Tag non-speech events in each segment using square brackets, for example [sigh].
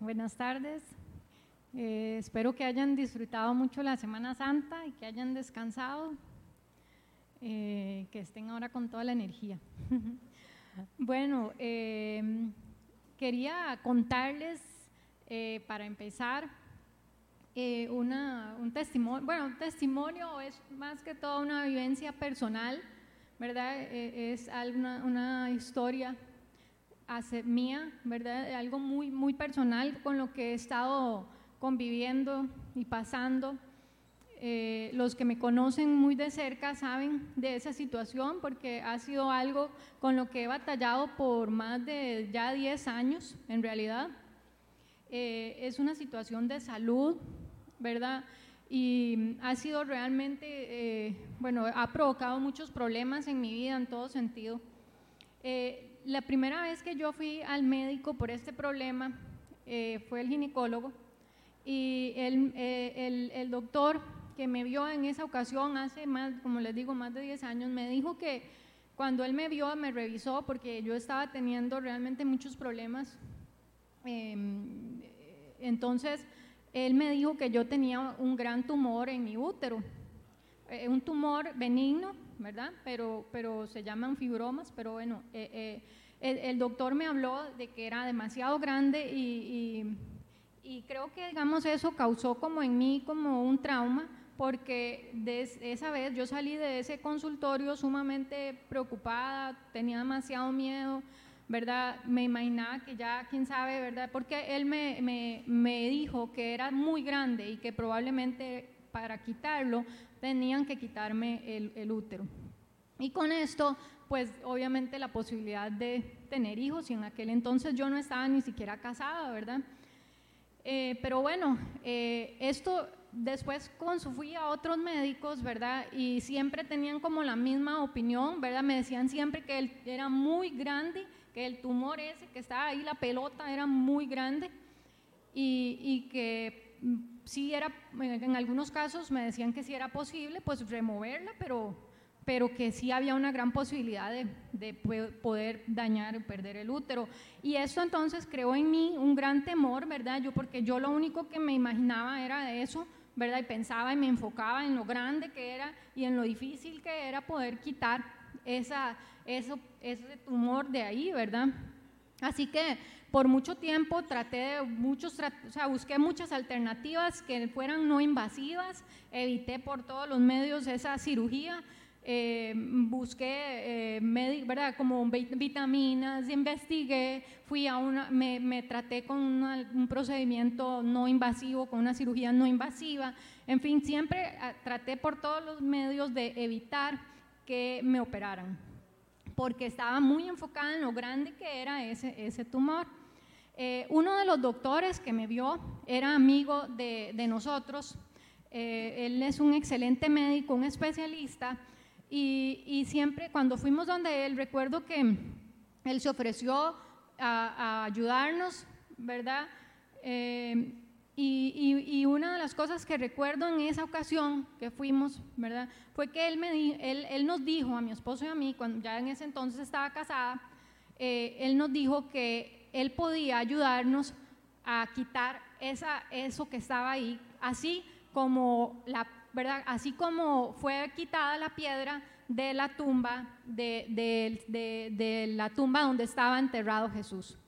buenas tardes. Eh, espero que hayan disfrutado mucho la Semana Santa y que hayan descansado, eh, que estén ahora con toda la energía. [laughs] bueno, em, quería contarles, eh, para empezar, una, un testimonio, bueno, un testimonio es más que todo una vivencia personal, ¿verdad? es una, una historia hacer mía, ¿verdad? Algo muy, muy personal con lo que he estado conviviendo y pasando. Eh, los que me conocen muy de cerca saben de esa situación porque ha sido algo con lo que he batallado por más de ya 10 años, en realidad. Eh, es una situación de salud, ¿verdad? Y ha sido realmente, eh, bueno, ha provocado muchos problemas en mi vida en todo sentido la primera vez que yo fui al médico por este problema eh, fue el ginecólogo y el, eh, el, doctor que me vio en esa ocasión hace más, como les digo, más de 10 años, me dijo que cuando él me vio, me revisó porque yo estaba teniendo realmente muchos problemas. Em, entonces, él me dijo que yo tenía un gran tumor en mi útero, eh, un tumor benigno ¿verdad? Pero, pero se llaman fibromas, pero bueno, eh, eh, el, doctor me habló de que era demasiado grande y, y, creo que, digamos, eso causó como en mí como un trauma, porque de esa vez yo salí de ese consultorio sumamente preocupada, tenía demasiado miedo, ¿verdad? Me imaginaba que ya, quién sabe, ¿verdad? Porque él me, me, me dijo que era muy grande y que probablemente para quitarlo tenían que quitarme el, útero. Y con esto, pues obviamente la posibilidad de tener hijos, y en aquel entonces yo no estaba ni siquiera casada, ¿verdad? Eh, pero bueno, eh, esto después fui a otros médicos, ¿verdad? Y siempre tenían como la misma opinión, ¿verdad? Me decían siempre que era muy grande, que el tumor ese que estaba ahí, la pelota era muy grande y, y que sí era, en algunos casos me decían que sí era posible, pues removerla, pero, pero que sí había una gran posibilidad de, de poder dañar o perder el útero. Y eso entonces creó en mí un gran temor, ¿verdad? Yo, porque yo lo único que me imaginaba era de eso, ¿verdad? Y pensaba y me enfocaba en lo grande que era y en lo difícil que era poder quitar esa, eso, ese tumor de ahí, ¿verdad? Así que por mucho tiempo traté de muchos, o sea, busqué muchas alternativas que fueran no invasivas, evité por todos los medios esa cirugía, eh, busqué, eh, ¿verdad? Como vitaminas, investigué, fui a una, me, traté con un procedimiento no invasivo, con una cirugía no invasiva, en fin, siempre ah, traté por todos los medios de evitar que me operaran, porque estaba muy enfocada en lo grande que era ese, ese tumor. Eh, uno de los doctores que me vio era amigo de, nosotros, eh, él es un excelente médico, un especialista, y, siempre cuando fuimos donde él, recuerdo que él se ofreció a, ayudarnos, ¿verdad? Eh, y, una de las cosas que recuerdo en esa ocasión que fuimos, ¿verdad? Fue que él, me, él, él nos dijo, a mi esposo y a mí, cuando ya en ese entonces estaba casada, él nos dijo que él podía ayudarnos a quitar esa, eso que estaba ahí, así como, la, ¿verdad? así como fue quitada la piedra de la tumba, de, de, la tumba donde estaba enterrado Jesús.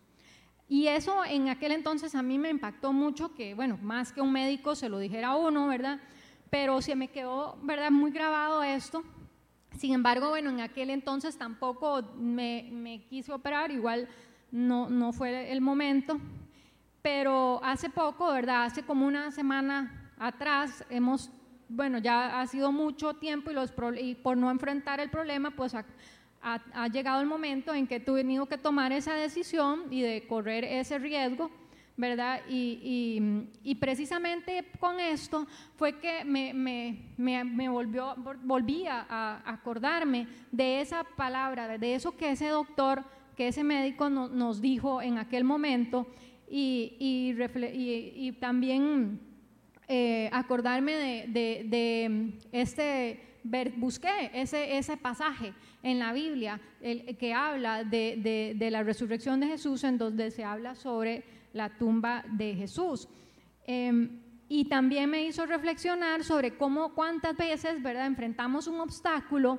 Y eso en aquel entonces a mí me impactó mucho, que bueno, más que un médico se lo dijera uno, ¿verdad? Pero se me quedó, ¿verdad? Muy grabado esto. Sin embargo, bueno, en aquel entonces tampoco me, me quise operar, igual no, no fue el momento, pero hace poco, ¿verdad? Hace como una semana atrás hemos, bueno, ya ha sido mucho tiempo y, los, y por no enfrentar el problema, pues ha, llegado el momento en que tenido que tomar esa decisión y de correr ese riesgo. ¿verdad? Y, y, precisamente con esto fue que me, me, me, volvió, volví a, acordarme de esa palabra, de eso que ese doctor que ese médico nos dijo en aquel momento y, y, también eh, acordarme de, este, busqué ese, ese pasaje en la Biblia el, que habla de, la resurrección de Jesús, en donde se habla sobre la tumba de Jesús. Em, y también me hizo reflexionar sobre cómo cuántas veces, ¿verdad?, enfrentamos un obstáculo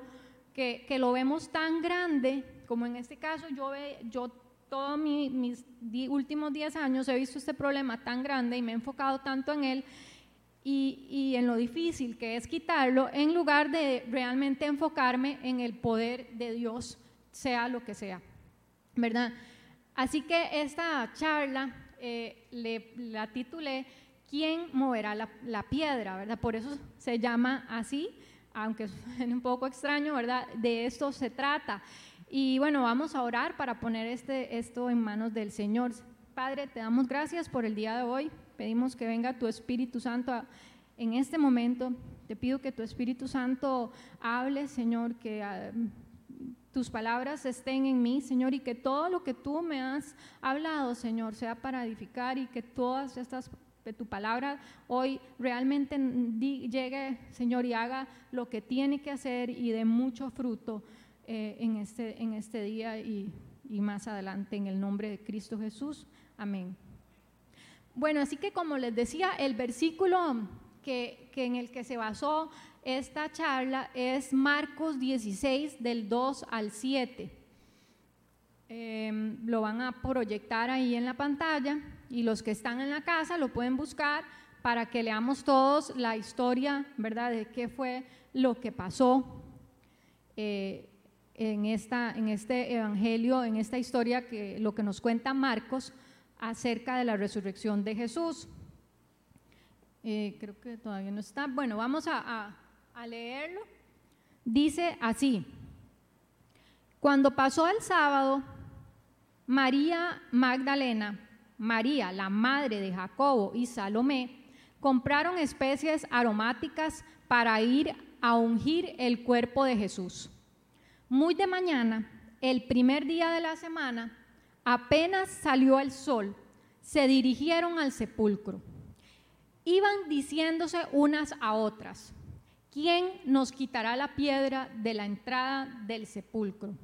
que, que lo vemos tan grande, como en este caso yo, yo todos mis últimos 10 años he visto este problema tan grande y me he enfocado tanto en él y, y, en lo difícil que es quitarlo, en lugar de realmente enfocarme en el poder de Dios, sea lo que sea, ¿verdad? Así que esta charla eh, le, la titulé ¿Quién moverá la, la, piedra? ¿verdad? Por eso se llama así, aunque [laughs] es un poco extraño, ¿verdad? De esto se trata. Y bueno, vamos a orar para poner este, esto en manos del Señor. Padre, te damos gracias por el día de hoy. Pedimos que venga tu Espíritu Santo en este momento. Te pido que tu Espíritu Santo hable, Señor, que ah, tus palabras estén en mí, Señor, y que todo lo que tú me has hablado, Señor, sea para edificar y que todas estas de tu palabra hoy realmente llegue, Señor, y haga lo que tiene que hacer y dé mucho fruto eh, en, este, en este día y, y más adelante en el nombre de Cristo Jesús. Amén. Bueno, así que como les decía, el versículo que, que, en el que se basó esta charla es Marcos 16 del 2 al 7. Em, lo van a proyectar ahí en la pantalla y los que están en la casa lo pueden buscar para que leamos todos la historia, ¿verdad? De qué fue lo que pasó. Eh, en, esta, en este evangelio, en esta historia, que lo que nos cuenta Marcos acerca de la resurrección de Jesús. Eh, creo que todavía no está. Bueno, vamos a, a leerlo. Dice así, cuando pasó el sábado, María Magdalena, María, la madre de Jacobo y Salomé, compraron especies aromáticas para ir a ungir el cuerpo de Jesús. Muy de mañana, el primer día de la semana, apenas salió el sol, se dirigieron al sepulcro. Iban diciéndose unas a otras, ¿quién nos quitará la piedra de la entrada del sepulcro?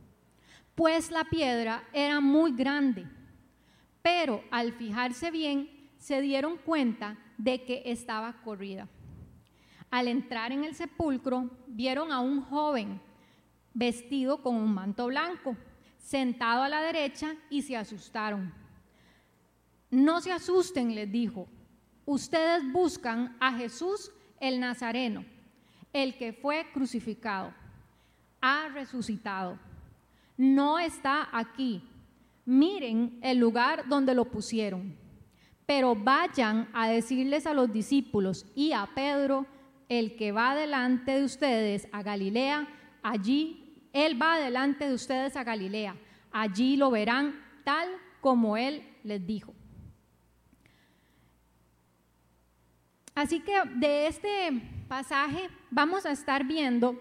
Pues la piedra era muy grande, pero al fijarse bien se dieron cuenta de que estaba corrida. Al entrar en el sepulcro, vieron a un joven vestido con un manto blanco, sentado a la derecha y se asustaron. No se asusten, les dijo. Ustedes buscan a Jesús el Nazareno, el que fue crucificado. Ha resucitado. No está aquí. Miren el lugar donde lo pusieron. Pero vayan a decirles a los discípulos y a Pedro, el que va delante de ustedes a Galilea, allí él va delante de ustedes a Galilea. Allí lo verán tal como Él les dijo. Así que de este pasaje vamos a estar viendo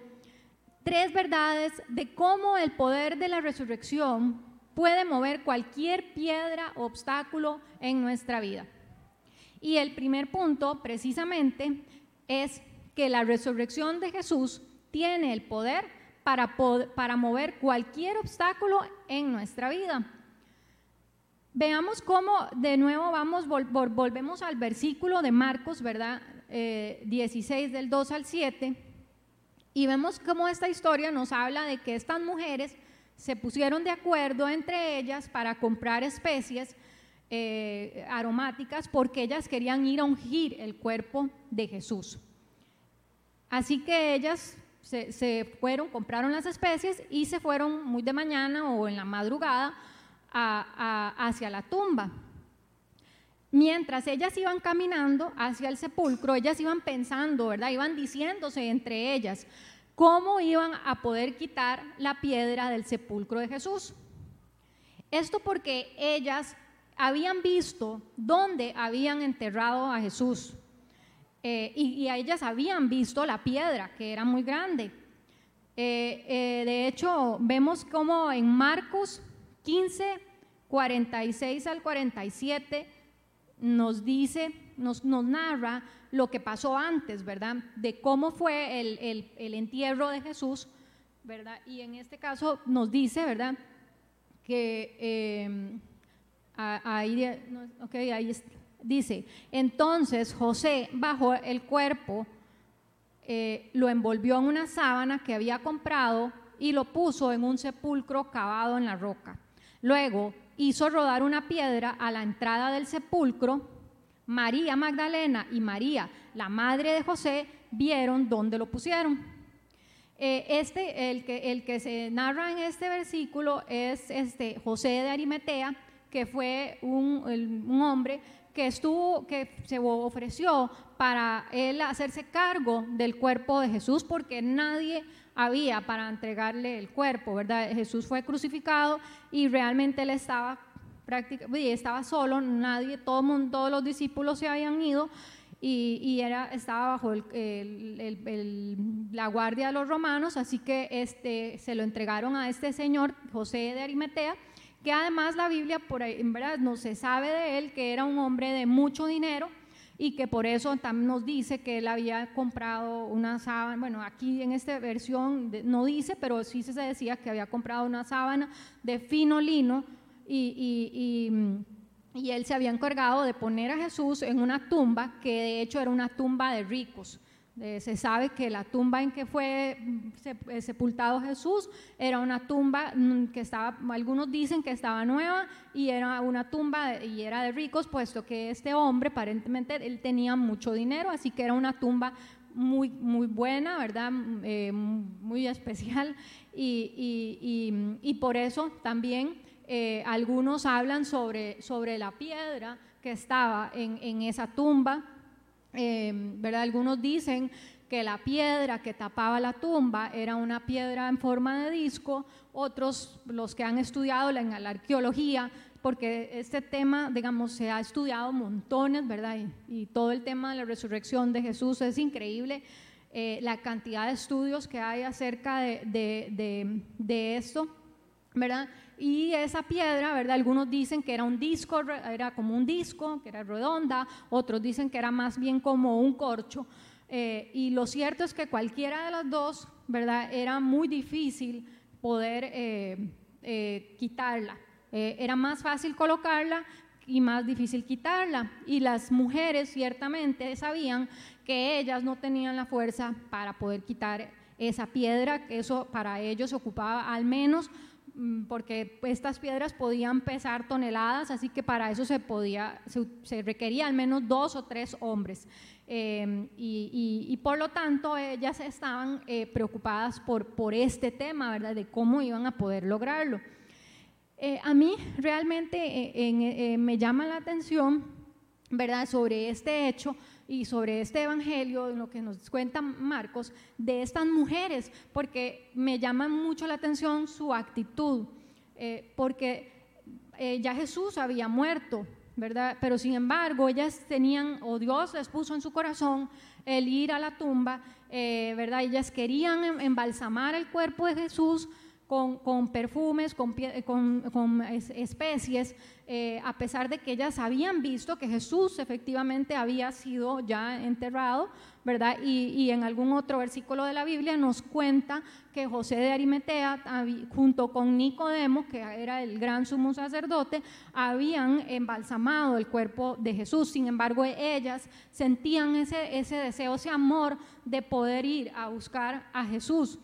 tres verdades de cómo el poder de la resurrección puede mover cualquier piedra o obstáculo en nuestra vida. Y el primer punto, precisamente, es que la resurrección de Jesús tiene el poder para, para mover cualquier obstáculo en nuestra vida. Veamos cómo de nuevo vamos, volvemos al versículo de Marcos, ¿verdad? 16 eh, del 2 al 7, y vemos cómo esta historia nos habla de que estas mujeres se pusieron de acuerdo entre ellas para comprar especies eh, aromáticas porque ellas querían ir a ungir el cuerpo de Jesús. Así que ellas se, fueron, compraron las especies y se fueron muy de mañana o en la madrugada hacia la tumba. Mientras ellas iban caminando hacia el sepulcro, ellas iban pensando, ¿verdad? Iban diciéndose entre ellas cómo iban a poder quitar la piedra del sepulcro de Jesús. Esto porque ellas habían visto dónde habían enterrado a Jesús. Eh, y, ellas habían visto la piedra, que era muy grande. Eh, eh, de hecho, vemos como en Marcos 15, 46 al 47, nos dice, nos, nos narra lo que pasó antes, ¿verdad? De cómo fue el, el, entierro de Jesús, ¿verdad? Y en este caso nos dice, ¿verdad? Que ahí, ahí dice, entonces José bajó el cuerpo, eh, lo envolvió en una sábana que había comprado y lo puso en un sepulcro cavado en la roca. Luego hizo rodar una piedra a la entrada del sepulcro. María Magdalena y María, la madre de José, vieron dónde lo pusieron. Eh, este, el que, el que se narra en este versículo es este José de Arimetea, que fue un, un hombre que estuvo, que se ofreció para él hacerse cargo del cuerpo de Jesús, porque nadie había para entregarle el cuerpo, ¿verdad? Jesús fue crucificado y realmente él estaba prácticamente, estaba solo, nadie, todo mundo, todos los discípulos se habían ido y, era, estaba bajo la guardia de los romanos, así que este, se lo entregaron a este señor, José de Arimatea, que además la Biblia, por en verdad, no se sabe de él, que era un hombre de mucho dinero y que por eso también nos dice que él había comprado una sábana, bueno, aquí en esta versión no dice, pero sí se decía que había comprado una sábana de fino lino y él se había encargado de poner a Jesús en una tumba que de hecho era una tumba de ricos. Se sabe que la tumba en que fue eh, sepultado Jesús era una tumba mm, que estaba, algunos dicen que estaba nueva y era una tumba y era de ricos, puesto que este hombre aparentemente él tenía mucho dinero, así que era una tumba muy, muy buena, ¿verdad? Mm, eh, muy especial y, y, y por eso también eh, algunos hablan sobre, sobre la piedra que estaba en, esa tumba, eh, ¿verdad? Algunos dicen que la piedra que tapaba la tumba era una piedra en forma de disco, otros, los que han estudiado la, la arqueología, porque este tema, digamos, se ha estudiado montones, ¿verdad? Y, todo el tema de la resurrección de Jesús es increíble, eh, la cantidad de estudios que hay acerca de esto, ¿verdad? Y esa piedra, ¿verdad? Algunos dicen que era un disco, era como un disco, que era redonda, otros dicen que era más bien como un corcho. Eh, y lo cierto es que cualquiera de las dos, ¿verdad? Era muy difícil poder eh, eh, quitarla. era más fácil colocarla y más difícil quitarla. Y las mujeres ciertamente sabían que ellas no tenían la fuerza para poder quitar esa piedra, que eso para ellos ocupaba al menos porque estas piedras podían pesar toneladas, así que para eso se, podía, se, requería al menos dos o tres hombres. Em, y, por lo tanto ellas estaban eh, preocupadas por, por este tema, ¿verdad? De cómo iban a poder lograrlo. Eh, a mí realmente eh, me llama la atención, ¿verdad? Sobre este hecho, y sobre este evangelio, lo que nos cuenta Marcos, de estas mujeres, porque me llama mucho la atención su actitud, eh, porque eh, ya Jesús había muerto, ¿verdad? Pero sin embargo, ellas tenían, o Dios les puso en su corazón el ir a la tumba, eh, ¿verdad? Ellas querían em, embalsamar el cuerpo de Jesús con, perfumes, con, especies, eh, a pesar de que ellas habían visto que Jesús efectivamente había sido ya enterrado, ¿verdad? Y, en algún otro versículo de la Biblia nos cuenta que José de Arimetea, junto con Nicodemo, que era el gran sumo sacerdote, habían embalsamado el cuerpo de Jesús. Sin embargo, ellas sentían ese, ese deseo, ese amor de poder ir a buscar a Jesús.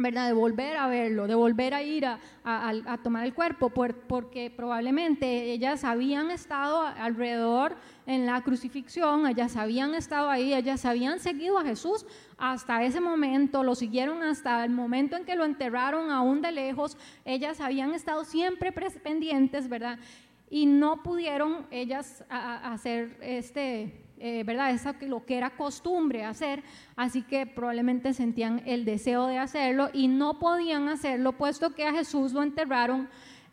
¿Verdad? De volver a verlo, de volver a ir a, tomar el cuerpo, porque probablemente ellas habían estado alrededor en la crucifixión, ellas habían estado ahí, ellas habían seguido a Jesús hasta ese momento, lo siguieron hasta el momento en que lo enterraron aún de lejos, ellas habían estado siempre pendientes, ¿verdad? Y no pudieron ellas hacer este eh, ¿verdad? Esa, lo que era costumbre hacer, así que probablemente sentían el deseo de hacerlo y no podían hacerlo, puesto que a Jesús lo enterraron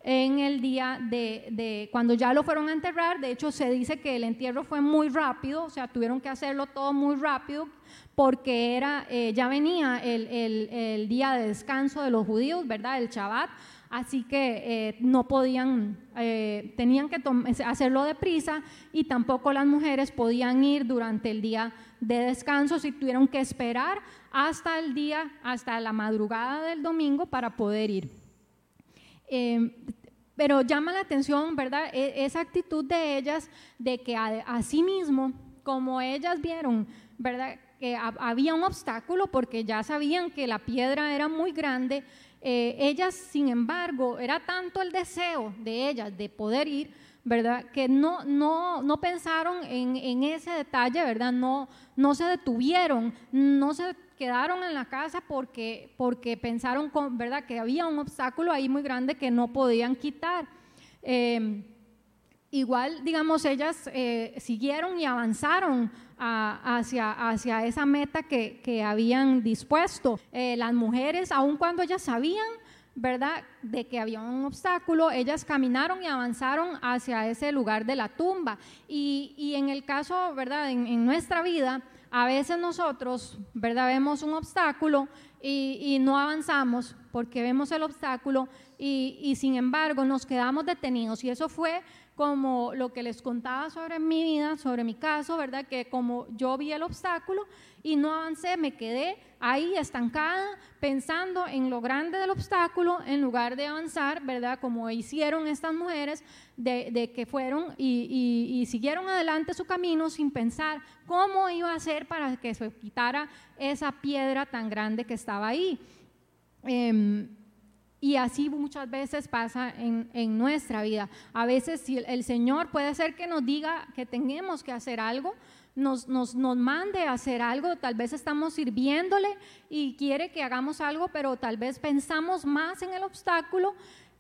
en el día de, cuando ya lo fueron a enterrar, de hecho se dice que el entierro fue muy rápido, o sea, tuvieron que hacerlo todo muy rápido porque era, eh, ya venía el, el, día de descanso de los judíos, ¿verdad? El Shabbat, así que eh, no podían, eh, tenían que hacerlo deprisa y tampoco las mujeres podían ir durante el día de descanso, si tuvieron que esperar hasta el día, hasta la madrugada del domingo para poder ir. Em, pero llama la atención, ¿verdad? E, esa actitud de ellas de que a, sí mismo, como ellas vieron, ¿verdad? Que había un obstáculo porque ya sabían que la piedra era muy grande, eh, ellas, sin embargo, era tanto el deseo de ellas de poder ir, ¿verdad? Que no, no, no pensaron en, en, ese detalle, ¿verdad? No, no se detuvieron, no se quedaron en la casa porque, porque pensaron, con, ¿verdad? Que había un obstáculo ahí muy grande que no podían quitar. Em, igual, digamos, ellas eh, siguieron y avanzaron hacia, hacia esa meta que, que habían dispuesto. Eh, las mujeres, aun cuando ellas sabían, ¿verdad?, de que había un obstáculo, ellas caminaron y avanzaron hacia ese lugar de la tumba. Y, y en el caso, ¿verdad?, en, nuestra vida, a veces nosotros, ¿verdad?, vemos un obstáculo y, y no avanzamos porque vemos el obstáculo y, y, sin embargo nos quedamos detenidos. Y eso fue como lo que les contaba sobre mi vida, sobre mi caso, ¿verdad? Que como yo vi el obstáculo y no avancé, me quedé ahí estancada pensando en lo grande del obstáculo en lugar de avanzar, ¿verdad? Como hicieron estas mujeres, de, que fueron y, siguieron adelante su camino sin pensar cómo iba a ser para que se quitara esa piedra tan grande que estaba ahí. Em, y así muchas veces pasa en, nuestra vida. A veces si el, Señor puede ser que nos diga que tenemos que hacer algo, nos, nos, nos, mande a hacer algo, tal vez estamos sirviéndole y quiere que hagamos algo, pero tal vez pensamos más en el obstáculo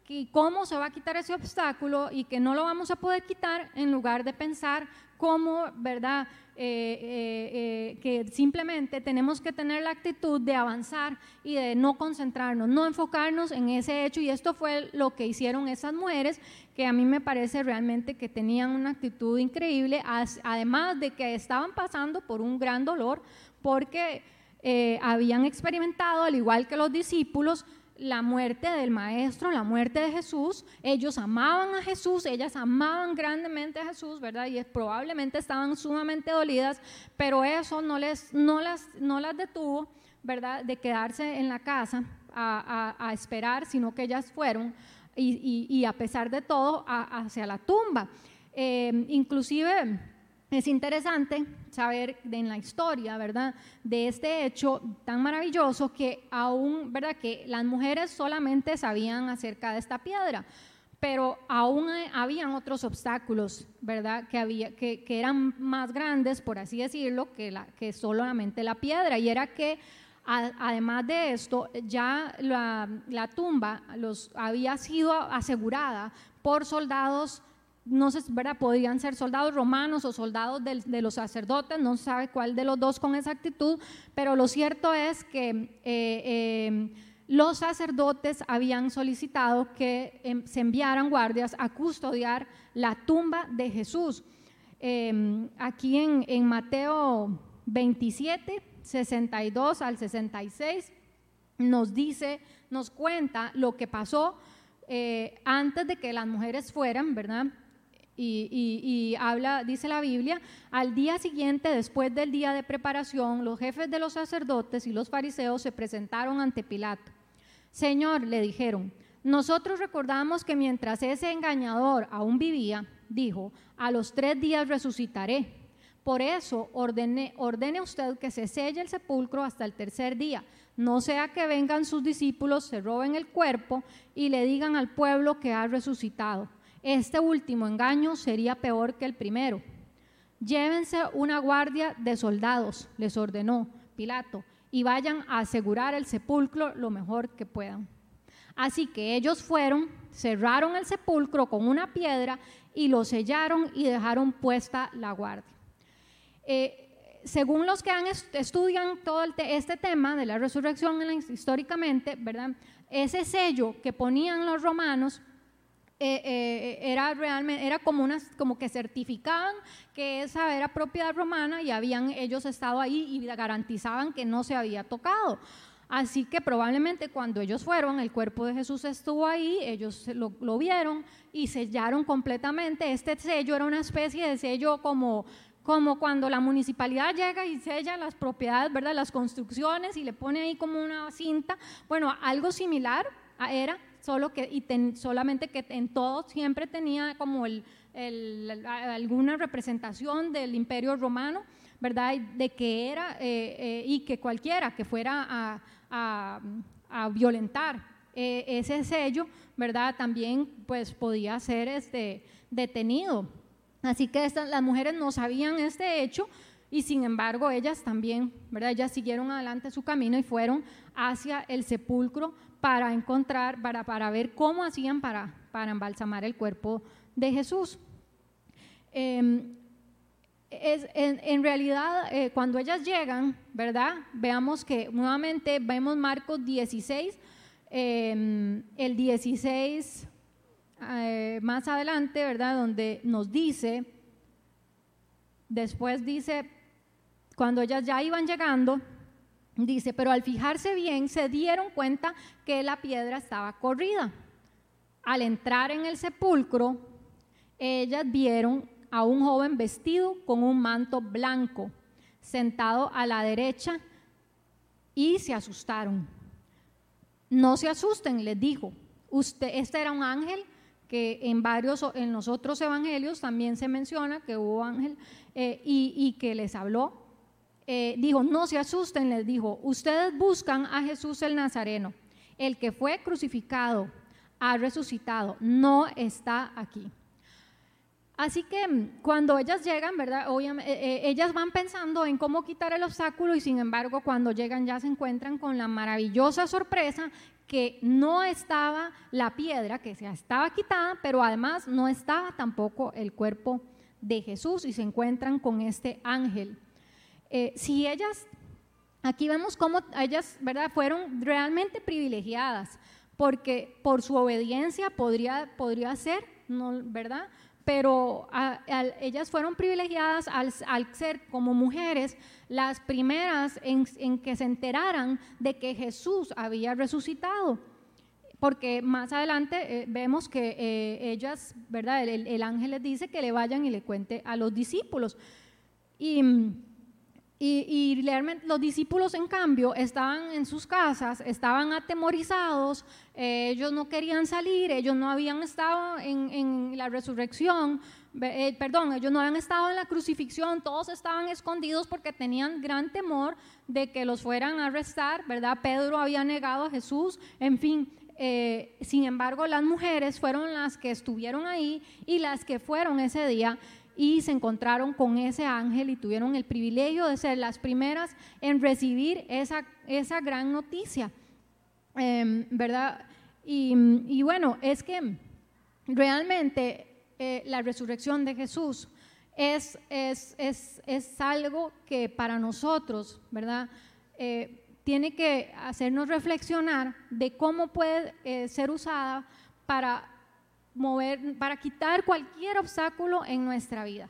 y cómo se va a quitar ese obstáculo y que no lo vamos a poder quitar en lugar de pensar cómo, ¿verdad? Eh, eh, eh, que simplemente tenemos que tener la actitud de avanzar y de no concentrarnos, no enfocarnos en ese hecho. Y esto fue lo que hicieron esas mujeres, que a mí me parece realmente que tenían una actitud increíble, además de que estaban pasando por un gran dolor, porque habían experimentado, al igual que los discípulos, la muerte del maestro, la muerte de Jesús. Ellos amaban a Jesús, ellas amaban grandemente a Jesús, ¿verdad? Y probablemente estaban sumamente dolidas, pero eso no, les, no, las, no las detuvo, ¿verdad? De quedarse en la casa a, esperar, sino que ellas fueron y, a pesar de todo hacia la tumba. Eh, inclusive es interesante saber en la historia, ¿verdad? De este hecho tan maravilloso que aún, ¿verdad? Que las mujeres solamente sabían acerca de esta piedra, pero aún habían otros obstáculos, ¿verdad? Que, había, que, eran más grandes, por así decirlo, que, la, que solamente la piedra. Y era que, además de esto, ya la, la tumba los, había sido asegurada por soldados no sé, ¿verdad? Podían ser soldados romanos o soldados de, los sacerdotes, no se sabe cuál de los dos con exactitud, pero lo cierto es que eh, eh, los sacerdotes habían solicitado que em, se enviaran guardias a custodiar la tumba de Jesús. Em, aquí en, Mateo 27, 62 al 66, nos dice, nos cuenta lo que pasó eh, antes de que las mujeres fueran, ¿verdad? Y, habla, dice la Biblia, al día siguiente, después del día de preparación, los jefes de los sacerdotes y los fariseos se presentaron ante Pilato. Señor, le dijeron, nosotros recordamos que mientras ese engañador aún vivía, dijo, a los tres días resucitaré. Por eso ordene, ordene usted que se selle el sepulcro hasta el tercer día, no sea que vengan sus discípulos, se roben el cuerpo y le digan al pueblo que ha resucitado. Este último engaño sería peor que el primero. Llévense una guardia de soldados, les ordenó Pilato, y vayan a asegurar el sepulcro lo mejor que puedan. Así que ellos fueron, cerraron el sepulcro con una piedra y lo sellaron y dejaron puesta la guardia. Eh, según los que estudian todo este tema de la resurrección históricamente, ¿verdad? Ese sello que ponían los romanos eh, eh, era realmente era como unas como que certificaban que esa era propiedad romana y habían ellos estado ahí y garantizaban que no se había tocado. Así que probablemente cuando ellos fueron, el cuerpo de Jesús estuvo ahí, ellos lo, lo, vieron y sellaron completamente. Este sello era una especie de sello como, como cuando la municipalidad llega y sella las propiedades, ¿verdad? Las construcciones y le pone ahí como una cinta. Bueno, algo similar era solo que, y solamente que en todo siempre tenía como el, alguna representación del imperio romano, ¿verdad? De que era, eh, eh, y que cualquiera que fuera a, violentar eh, ese sello, ¿verdad? También pues podía ser este, detenido. Así que las mujeres no sabían este hecho y sin embargo ellas también, ¿verdad? Ellas siguieron adelante su camino y fueron hacia el sepulcro para encontrar, para, para ver cómo hacían para, para embalsamar el cuerpo de Jesús. Em, es, en, realidad, eh, cuando ellas llegan, ¿verdad? Veamos que nuevamente vemos Marcos 16, em, el 16 eh, más adelante, ¿verdad? Donde nos dice, después dice, cuando ellas ya iban llegando, dice, pero al fijarse bien se dieron cuenta que la piedra estaba corrida. Al entrar en el sepulcro, ellas vieron a un joven vestido con un manto blanco, sentado a la derecha, y se asustaron. No se asusten, les dijo. Usted, este era un ángel que en varios, en los otros evangelios también se menciona que hubo ángel eh, y que les habló eh, dijo, no se asusten, les dijo, ustedes buscan a Jesús el Nazareno, el que fue crucificado, ha resucitado, no está aquí. Así que mm, cuando ellas llegan, ¿verdad? Obviamente, eh, eh, ellas van pensando en cómo quitar el obstáculo y sin embargo cuando llegan ya se encuentran con la maravillosa sorpresa que no estaba la piedra, que se estaba quitada, pero además no estaba tampoco el cuerpo de Jesús y se encuentran con este ángel. Eh, si ellas, aquí vemos cómo ellas, ¿verdad? Fueron realmente privilegiadas, porque por su obediencia podría, podría ser, ¿no? ¿verdad? Pero ellas fueron privilegiadas al, ser como mujeres las primeras en, que se enteraran de que Jesús había resucitado porque más adelante eh, vemos que eh, ellas, ¿verdad? El, el, ángel les dice que le vayan y le cuente a los discípulos. Y y, realmente los discípulos, en cambio, estaban en sus casas, estaban atemorizados, eh, ellos no querían salir, ellos no habían estado en, la resurrección, eh, perdón, ellos no habían estado en la crucifixión, todos estaban escondidos porque tenían gran temor de que los fueran a arrestar, ¿verdad? Pedro había negado a Jesús, en fin. Eh, sin embargo, las mujeres fueron las que estuvieron ahí y las que fueron ese día y se encontraron con ese ángel y tuvieron el privilegio de ser las primeras en recibir esa, esa gran noticia, em, ¿verdad? Y, bueno, es que realmente eh, la resurrección de Jesús es, es, es, es, algo que para nosotros, ¿verdad? Eh, tiene que hacernos reflexionar de cómo puede eh, ser usada para mover, para quitar cualquier obstáculo en nuestra vida,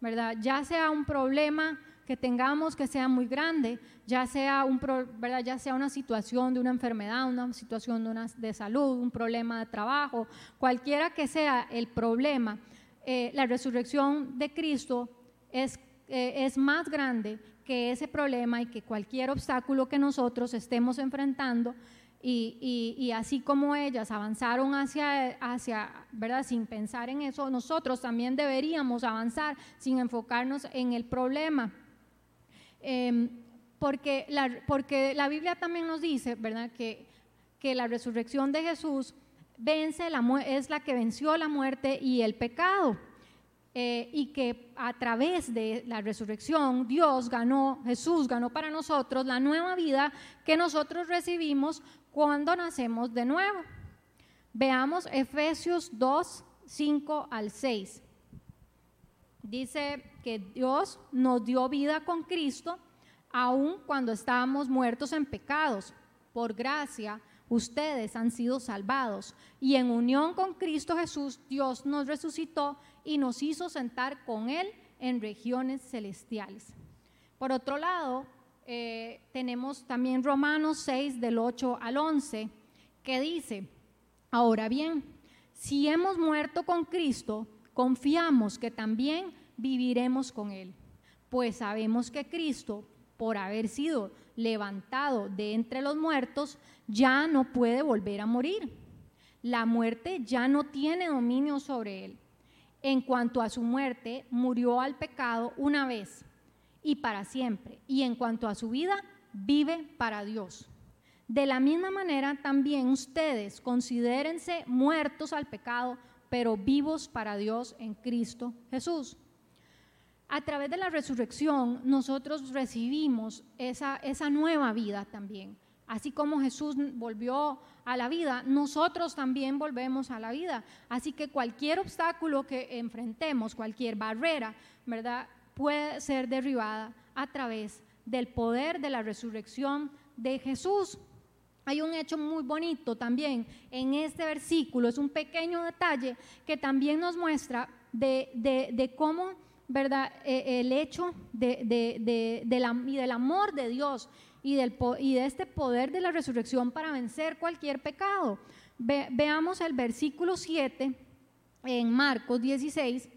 ¿verdad? Ya sea un problema que tengamos que sea muy grande, ya sea, un, ¿verdad? ya sea una situación de una enfermedad, una situación de, una, de salud, un problema de trabajo, cualquiera que sea el problema, eh, la resurrección de Cristo es, eh, es más grande que ese problema y que cualquier obstáculo que nosotros estemos enfrentando y, así como ellas avanzaron hacia, hacia, ¿verdad? Sin pensar en eso, nosotros también deberíamos avanzar sin enfocarnos en el problema. Em, porque, la, porque la Biblia también nos dice, ¿verdad? Que, que la resurrección de Jesús vence la, es la que venció la muerte y el pecado. Eh, y que a través de la resurrección Dios ganó, Jesús ganó para nosotros la nueva vida que nosotros recibimos cuando nacemos de nuevo. Veamos Efesios 2, 5 al 6. Dice que Dios nos dio vida con Cristo aun cuando estábamos muertos en pecados. Por gracia, ustedes han sido salvados. Y en unión con Cristo Jesús, Dios nos resucitó y nos hizo sentar con Él en regiones celestiales. Por otro lado, eh, tenemos también Romanos 6 del 8 al 11, que dice, ahora bien, si hemos muerto con Cristo, confiamos que también viviremos con Él, pues sabemos que Cristo, por haber sido levantado de entre los muertos, ya no puede volver a morir. La muerte ya no tiene dominio sobre él. En cuanto a su muerte, murió al pecado una vez y para siempre. Y en cuanto a su vida, vive para Dios. De la misma manera, también ustedes considérense muertos al pecado, pero vivos para Dios en Cristo Jesús. A través de la resurrección, nosotros recibimos esa, esa nueva vida también. Así como Jesús volvió a la vida, nosotros también volvemos a la vida. Así que cualquier obstáculo que enfrentemos, cualquier barrera, ¿verdad? Puede ser derribada a través del poder de la resurrección de Jesús. Hay un hecho muy bonito también en este versículo, es un pequeño detalle que también nos muestra de, cómo, ¿verdad? E, el hecho de, la, y del amor de Dios y, del, y de este poder de la resurrección para vencer cualquier pecado. veamos el versículo 7 en Marcos 16,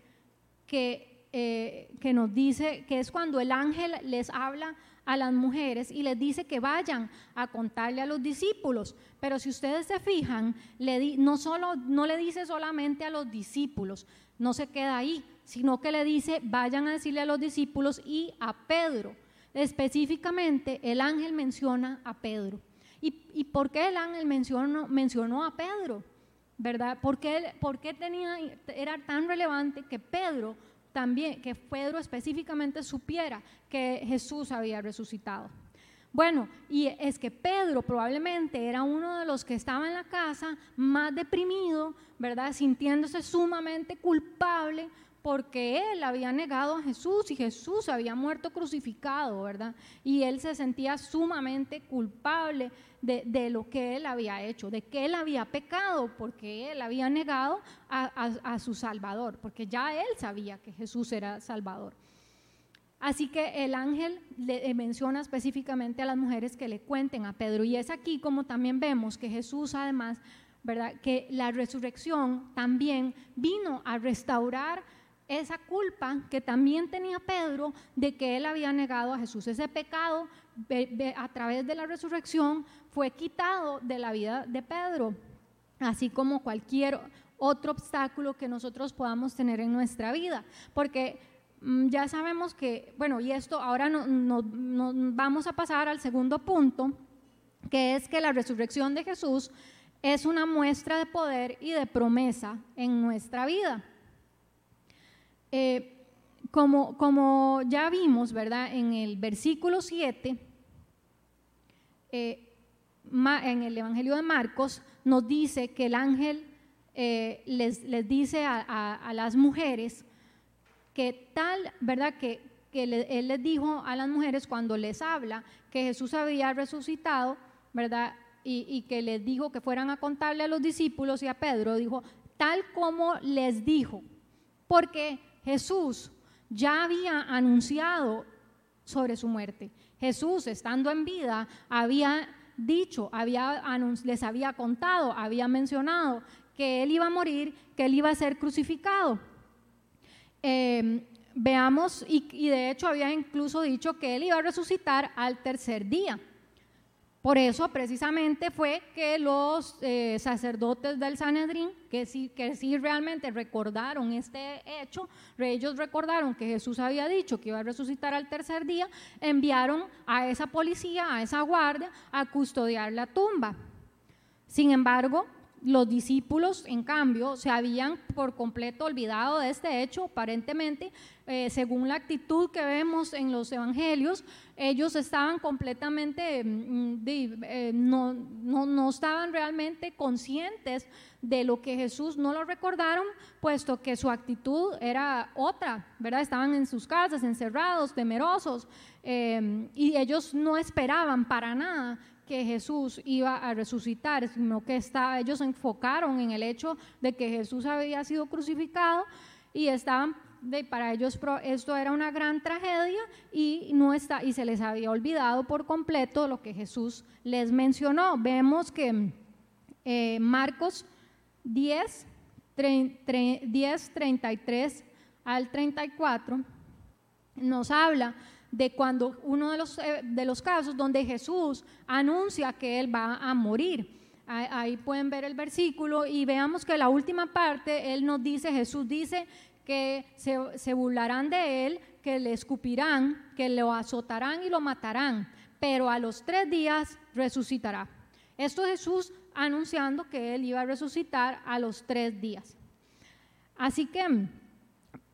que, eh, que nos dice que es cuando el ángel les habla a las mujeres y les dice que vayan a contarle a los discípulos. Pero si ustedes se fijan, le no, solo, no le dice solamente a los discípulos, no se queda ahí, sino que le dice, vayan a decirle a los discípulos y a Pedro. Específicamente, el ángel menciona a Pedro. ¿Y, por qué el ángel mencionó, mencionó a Pedro? ¿Verdad? ¿Por qué, ¿Por qué tenía, era tan relevante que Pedro también, que Pedro específicamente supiera que Jesús había resucitado. Bueno, y es que Pedro probablemente era uno de los que estaba en la casa más deprimido, ¿verdad? Sintiéndose sumamente culpable porque él había negado a Jesús y Jesús había muerto crucificado, ¿verdad? Y él se sentía sumamente culpable de, lo que él había hecho, de que él había pecado, porque él había negado a, su Salvador, porque ya él sabía que Jesús era Salvador. Así que el ángel le menciona específicamente a las mujeres que le cuenten a Pedro. Y es aquí como también vemos que Jesús además, ¿verdad? Que la resurrección también vino a restaurar esa culpa que también tenía Pedro de que él había negado a Jesús. Ese pecado a través de la resurrección fue quitado de la vida de Pedro, así como cualquier otro obstáculo que nosotros podamos tener en nuestra vida. Porque mm, ya sabemos que, bueno, y esto ahora no, vamos a pasar al segundo punto, que es que la resurrección de Jesús es una muestra de poder y de promesa en nuestra vida. Eh, como, como, ya vimos, ¿verdad? En el versículo 7, eh, en el Evangelio de Marcos, nos dice que el ángel eh, les, les, dice a, las mujeres que tal, ¿verdad? Que, que él les dijo a las mujeres cuando les habla que Jesús había resucitado, ¿verdad? Y, y que les dijo que fueran a contarle a los discípulos y a Pedro, dijo, tal como les dijo, porque Jesús ya había anunciado sobre su muerte. Jesús, estando en vida, había dicho, había, les había contado, había mencionado que él iba a morir, que él iba a ser crucificado. Em, veamos, y de hecho había incluso dicho que él iba a resucitar al tercer día. Por eso precisamente fue que los eh, sacerdotes del Sanedrín, que sí, que sí realmente recordaron este hecho, ellos recordaron que Jesús había dicho que iba a resucitar al tercer día, enviaron a esa policía, a esa guardia, a custodiar la tumba. Sin embargo, los discípulos, en cambio, se habían por completo olvidado de este hecho, aparentemente, eh, según la actitud que vemos en los evangelios, ellos estaban completamente, mm, eh, no, no, no, estaban realmente conscientes de lo que Jesús no lo recordaron, puesto que su actitud era otra, ¿verdad? Estaban en sus casas, encerrados, temerosos, eh, y ellos no esperaban para nada que Jesús iba a resucitar, sino que está, ellos se enfocaron en el hecho de que Jesús había sido crucificado y estaban de, para ellos esto era una gran tragedia y no está y se les había olvidado por completo lo que Jesús les mencionó. Vemos que eh, Marcos 10, 10, 33 al 34 nos habla de cuando uno de los, eh, de los casos donde Jesús anuncia que Él va a morir. Ahí pueden ver el versículo y veamos que la última parte, Él nos dice, Jesús dice que se, se burlarán de Él, que le escupirán, que lo azotarán y lo matarán, pero a los tres días resucitará. Esto Jesús anunciando que Él iba a resucitar a los tres días. Así que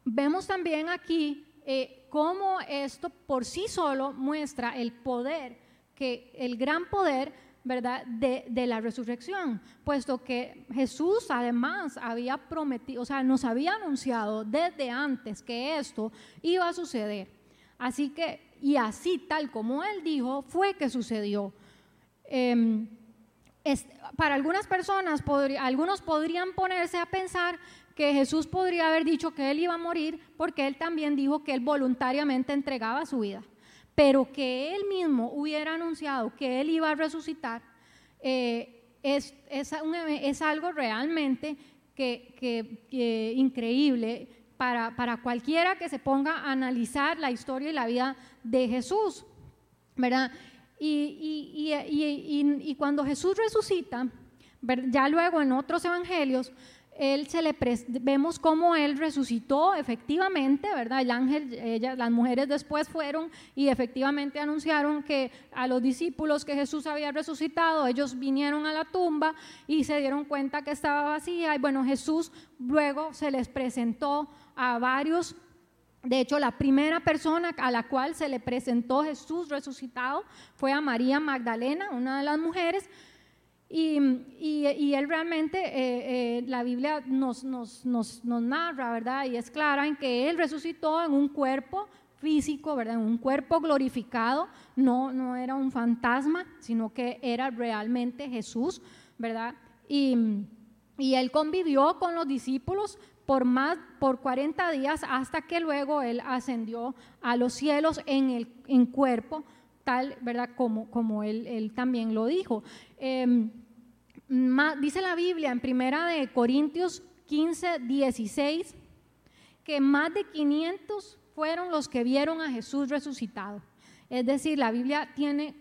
vemos también aquí eh, cómo esto por sí solo muestra el poder, que el gran poder ¿verdad? De, la resurrección, puesto que Jesús además había prometido, o sea, nos había anunciado desde antes que esto iba a suceder. Así que, y así tal como Él dijo, fue que sucedió. Em, para algunas personas, algunos podrían ponerse a pensar que Jesús podría haber dicho que Él iba a morir porque Él también dijo que Él voluntariamente entregaba su vida pero que él mismo hubiera anunciado que él iba a resucitar, eh, es, es, algo realmente que, increíble para, para, cualquiera que se ponga a analizar la historia y la vida de Jesús, ¿verdad? Y, y cuando Jesús resucita, ya luego en otros evangelios, él se le vemos cómo él resucitó efectivamente, ¿verdad? El ángel, las mujeres después fueron y efectivamente anunciaron que a los discípulos que Jesús había resucitado, ellos vinieron a la tumba y se dieron cuenta que estaba vacía y bueno, Jesús luego se les presentó a varios de hecho, la primera persona a la cual se le presentó Jesús resucitado fue a María Magdalena, una de las mujeres, y, y, él realmente, eh, eh, la Biblia nos, nos, nos, nos, narra, ¿verdad? Y es clara en que él resucitó en un cuerpo físico, ¿verdad? En un cuerpo glorificado, no, no era un fantasma, sino que era realmente Jesús, ¿verdad? Y, y él convivió con los discípulos por más por 40 días hasta que luego él ascendió a los cielos en el en cuerpo tal, ¿verdad? Como, como él, él también lo dijo. Em, dice la Biblia en primera de Corintios 15, 16, que más de 500 fueron los que vieron a Jesús resucitado. Es decir, la Biblia tiene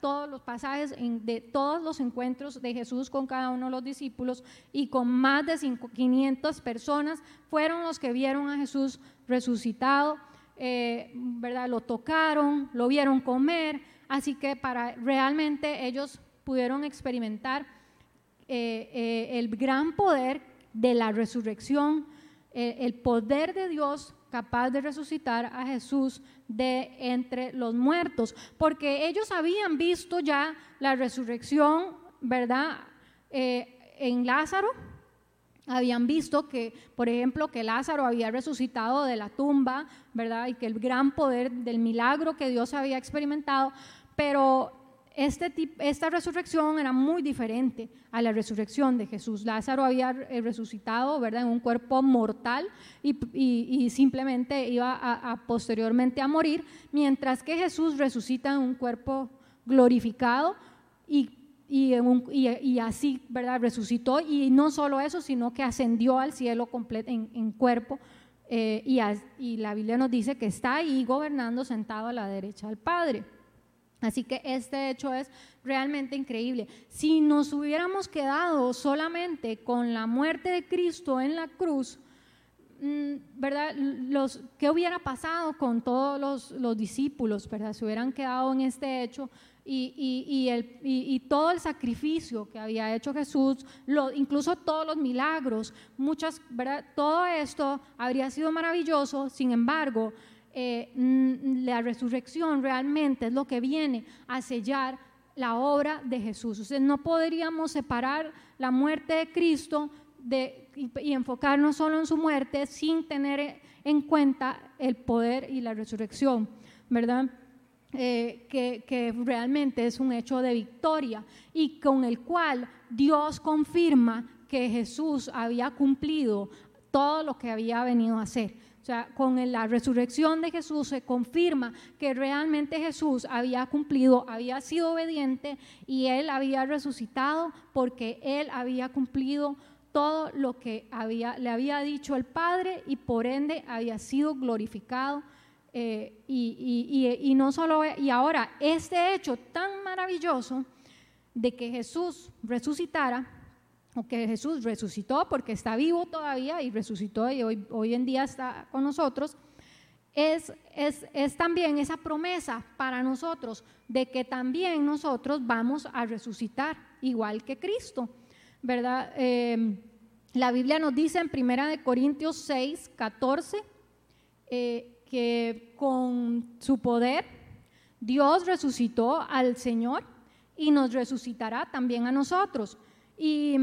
todos los pasajes de todos los encuentros de Jesús con cada uno de los discípulos y con más de 500 personas fueron los que vieron a Jesús resucitado. Eh, ¿verdad? Lo tocaron, lo vieron comer, así que para realmente ellos pudieron experimentar eh, eh, el gran poder de la resurrección, el poder de Dios capaz de resucitar a Jesús de entre los muertos, porque ellos habían visto ya la resurrección, ¿verdad? en Lázaro, habían visto que, por ejemplo, que Lázaro había resucitado de la tumba, ¿verdad? Y que el gran poder del milagro que Dios había experimentado, pero este esta resurrección era muy diferente a la resurrección de Jesús. Lázaro había eh, resucitado, ¿verdad? En un cuerpo mortal y, simplemente iba posteriormente a morir, mientras que Jesús resucita en un cuerpo glorificado y y, así, ¿verdad? Resucitó y no solo eso, sino que ascendió al cielo completo en, cuerpo. Eh, y, la Biblia nos dice que está ahí gobernando sentado a la derecha del Padre. Así que este hecho es realmente increíble. Si nos hubiéramos quedado solamente con la muerte de Cristo en la cruz, mm, ¿verdad? Los, ¿Qué hubiera pasado con todos los, los discípulos, ¿verdad? Se hubieran quedado en este hecho y, el, y, todo el sacrificio que había hecho Jesús, incluso todos los milagros, muchas, ¿verdad? Todo esto habría sido maravilloso, sin embargo, eh, la resurrección realmente es lo que viene a sellar la obra de Jesús. O sea, no podríamos separar la muerte de Cristo de, y enfocarnos solo en su muerte sin tener en cuenta el poder y la resurrección, ¿verdad? Eh, que, realmente es un hecho de victoria y con el cual Dios confirma que Jesús había cumplido todo lo que había venido a hacer. O sea, con la resurrección de Jesús se confirma que realmente Jesús había cumplido, había sido obediente y él había resucitado porque él había cumplido todo lo que había, le había dicho el Padre y por ende había sido glorificado eh, y, no solo, y ahora este hecho tan maravilloso de que Jesús resucitara, o que Jesús resucitó porque está vivo todavía y resucitó y hoy, hoy en día está con nosotros, es, es, también esa promesa para nosotros de que también nosotros vamos a resucitar igual que Cristo, ¿verdad? Em, la Biblia nos dice en Primera de Corintios 6, 14, eh, que con su poder Dios resucitó al Señor y nos resucitará también a nosotros. Y,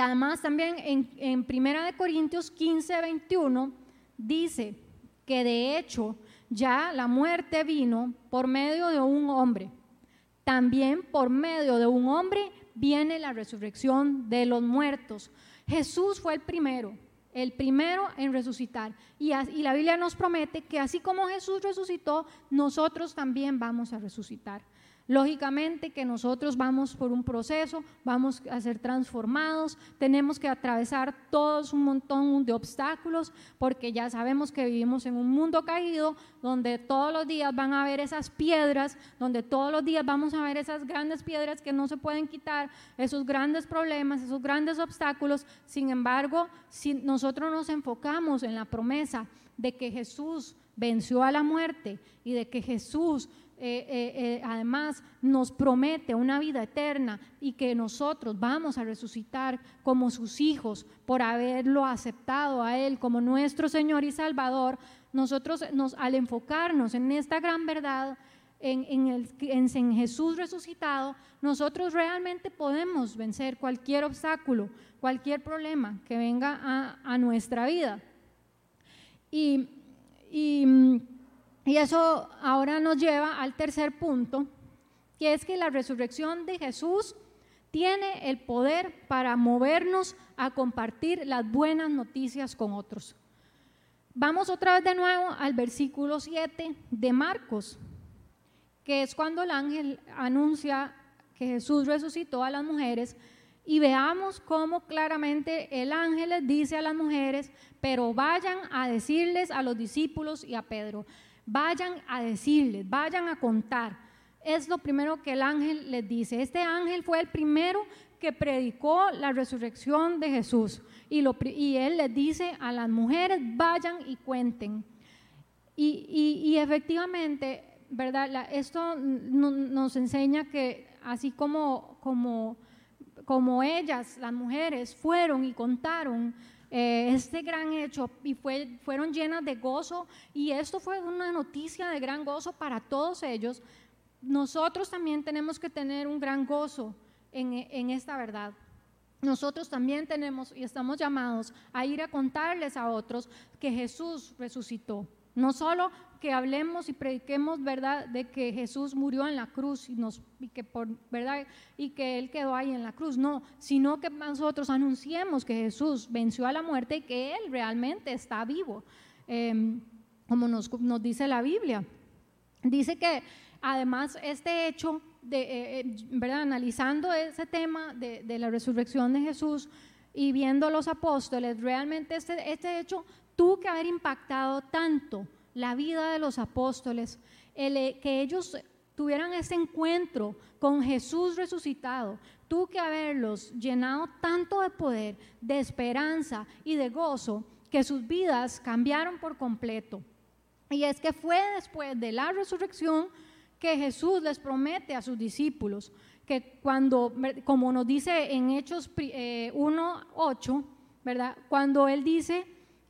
además también en, en Primera de Corintios 15, 21 dice que de hecho ya la muerte vino por medio de un hombre. También por medio de un hombre viene la resurrección de los muertos. Jesús fue el primero, el primero en resucitar. Y, y, la Biblia nos promete que así como Jesús resucitó, nosotros también vamos a resucitar. Lógicamente que nosotros vamos por un proceso, vamos a ser transformados, tenemos que atravesar todos un montón de obstáculos, porque ya sabemos que vivimos en un mundo caído, donde todos los días van a haber esas piedras, donde todos los días vamos a ver esas grandes piedras que no se pueden quitar, esos grandes problemas, esos grandes obstáculos. Sin embargo, si nosotros nos enfocamos en la promesa de que Jesús venció a la muerte y de que Jesús eh, eh, eh, además nos promete una vida eterna y que nosotros vamos a resucitar como sus hijos por haberlo aceptado a Él como nuestro Señor y Salvador, nosotros nos, al enfocarnos en esta gran verdad, en, el, en, Jesús resucitado, nosotros realmente podemos vencer cualquier obstáculo, cualquier problema que venga a, a nuestra vida. Y, y mm, y eso ahora nos lleva al tercer punto, que es que la resurrección de Jesús tiene el poder para movernos a compartir las buenas noticias con otros. Vamos otra vez de nuevo al versículo 7 de Marcos, que es cuando el ángel anuncia que Jesús resucitó a las mujeres y veamos cómo claramente el ángel les dice a las mujeres, pero vayan a decirles a los discípulos y a Pedro, vayan a decirles, vayan a contar. Es lo primero que el ángel les dice. Este ángel fue el primero que predicó la resurrección de Jesús. Y, lo, y él les dice a las mujeres, vayan y cuenten. Y, efectivamente, ¿verdad? esto nos enseña que así como, como, como ellas, las mujeres, fueron y contaron, eh, este gran hecho y fue, fueron llenas de gozo y esto fue una noticia de gran gozo para todos ellos. Nosotros también tenemos que tener un gran gozo en, en esta verdad. Nosotros también tenemos y estamos llamados a ir a contarles a otros que Jesús resucitó. No solo que hablemos y prediquemos verdad de que Jesús murió en la cruz y, nos, que por verdad y que él quedó ahí en la cruz, no, sino que nosotros anunciemos que Jesús venció a la muerte y que él realmente está vivo, em, como nos, nos, dice la Biblia. Dice que además este hecho de eh, eh, verdad analizando ese tema de, de, la resurrección de Jesús y viendo a los apóstoles, realmente este, este hecho tuvo que haber impactado tanto la vida de los apóstoles, el, que ellos tuvieran ese encuentro con Jesús resucitado, tuvo que haberlos llenado tanto de poder, de esperanza y de gozo, que sus vidas cambiaron por completo. Y es que fue después de la resurrección que Jesús les promete a sus discípulos que cuando, como nos dice en Hechos 1.8, eh, ¿verdad? Cuando Él dice,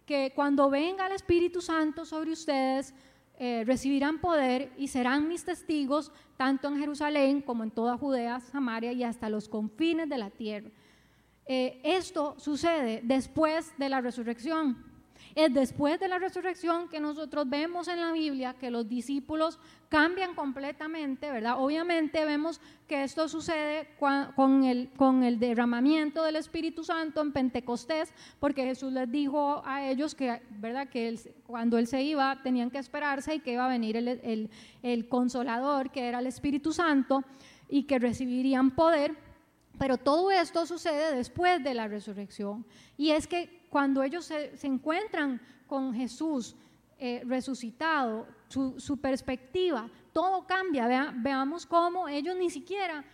que cuando venga el Espíritu Santo sobre ustedes, eh, recibirán poder y serán mis testigos tanto en Jerusalén como en toda Judea, Samaria y hasta los confines de la tierra. Eh, esto sucede después de la resurrección. Es después de la resurrección que nosotros vemos en la Biblia que los discípulos cambian completamente, ¿verdad? Obviamente vemos que esto sucede con el, con el derramamiento del Espíritu Santo en Pentecostés, porque Jesús les dijo a ellos que, ¿verdad? Que cuando Él se iba tenían que esperarse y que iba a venir el, el, el consolador, que era el Espíritu Santo, y que recibirían poder. Pero todo esto sucede después de la resurrección. Y es que cuando ellos se, encuentran con Jesús eh, resucitado, su, perspectiva, todo cambia. veamos cómo ellos ni siquiera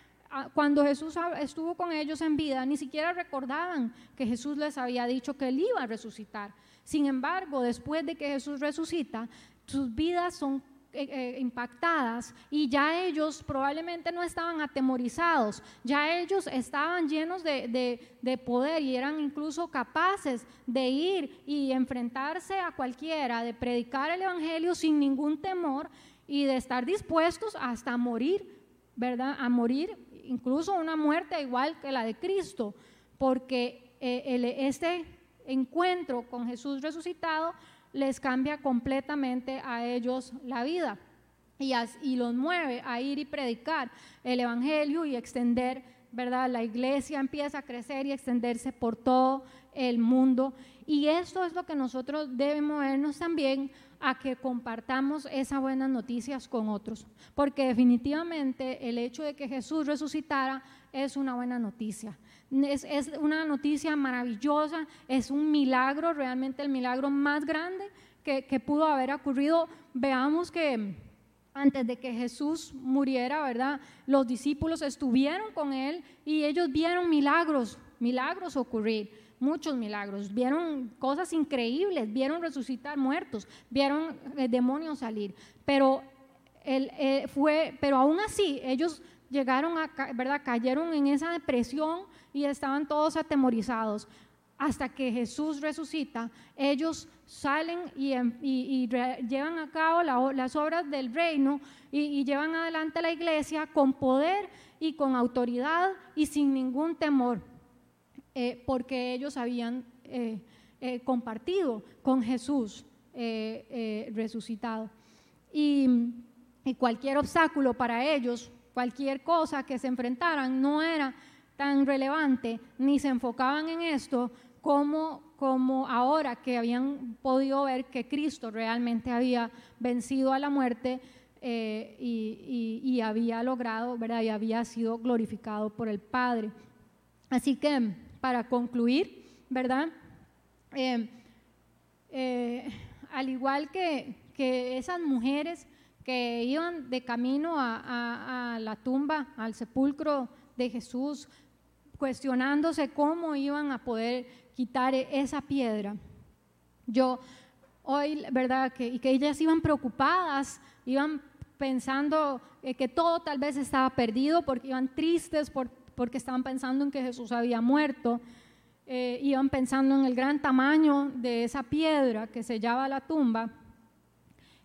cuando Jesús estuvo con ellos en vida, ni siquiera recordaban que Jesús les había dicho que él iba a resucitar. Sin embargo, después de que Jesús resucita, sus vidas son eh, eh, impactadas y ya ellos probablemente no estaban atemorizados, ya ellos estaban llenos de, poder y eran incluso capaces de ir y enfrentarse a cualquiera, de predicar el Evangelio sin ningún temor y de estar dispuestos hasta morir, ¿verdad? A morir, incluso una muerte igual que la de Cristo, porque eh, este encuentro con Jesús resucitado les cambia completamente a ellos la vida y, los mueve a ir y predicar el Evangelio y extender, ¿verdad? La iglesia empieza a crecer y extenderse por todo el mundo. Y esto es lo que nosotros debemos movernos también a que compartamos esas buenas noticias con otros. Porque definitivamente el hecho de que Jesús resucitara es una buena noticia. Es, es, una noticia maravillosa, es un milagro, realmente el milagro más grande que, que pudo haber ocurrido. Veamos que antes de que Jesús muriera, ¿verdad? Los discípulos estuvieron con él y ellos vieron milagros, milagros ocurrir, muchos milagros, vieron cosas increíbles, vieron resucitar muertos, vieron eh, demonios salir, pero él, eh, fue, pero aún así ellos llegaron a, ¿verdad? Cayeron en esa depresión y estaban todos atemorizados. Hasta que Jesús resucita, ellos salen y, em, llevan a cabo las obras del reino y, llevan adelante la iglesia con poder y con autoridad y sin ningún temor, eh, porque ellos habían eh, eh, compartido con Jesús resucitado. y cualquier obstáculo para ellos cualquier cosa que se enfrentaran no era tan relevante ni se enfocaban en esto como, como ahora que habían podido ver que Cristo realmente había vencido a la muerte eh, y, había logrado, ¿verdad? Y había sido glorificado por el Padre. Así que para concluir, ¿verdad? Eh, eh, al igual que, que esas mujeres que iban de camino a, la tumba, al sepulcro de Jesús, cuestionándose cómo iban a poder quitar esa piedra. Yo hoy, ¿verdad? Que, y que ellas iban preocupadas, iban pensando eh, que todo tal vez estaba perdido, porque iban tristes, porque estaban pensando en que Jesús había muerto, eh, iban pensando en el gran tamaño de esa piedra que sellaba la tumba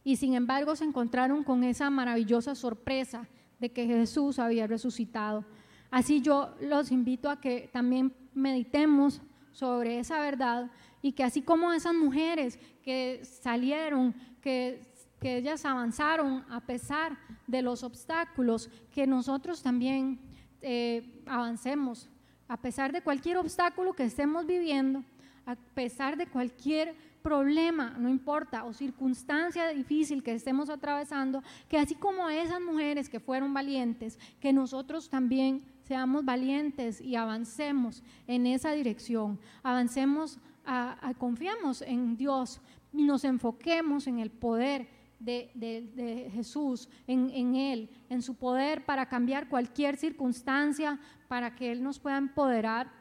y sin embargo se encontraron con esa maravillosa sorpresa de que Jesús había resucitado. Así yo los invito a que también meditemos sobre esa verdad y que así como esas mujeres que salieron, que, que ellas avanzaron a pesar de los obstáculos, que nosotros también eh, avancemos a pesar de cualquier obstáculo que estemos viviendo, a pesar de cualquier problema, no importa, o circunstancia difícil que estemos atravesando, que así como esas mujeres que fueron valientes, que nosotros también seamos valientes y avancemos en esa dirección, avancemos, a, confiamos en Dios y nos enfoquemos en el poder de, Jesús, en, en, Él, en su poder para cambiar cualquier circunstancia, para que Él nos pueda empoderar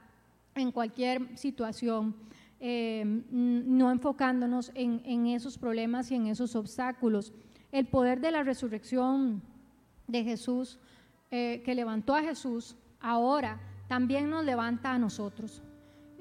en cualquier situación. Eh, no enfocándonos en, esos problemas y en esos obstáculos. El poder de la resurrección de Jesús, eh, que levantó a Jesús, ahora también nos levanta a nosotros.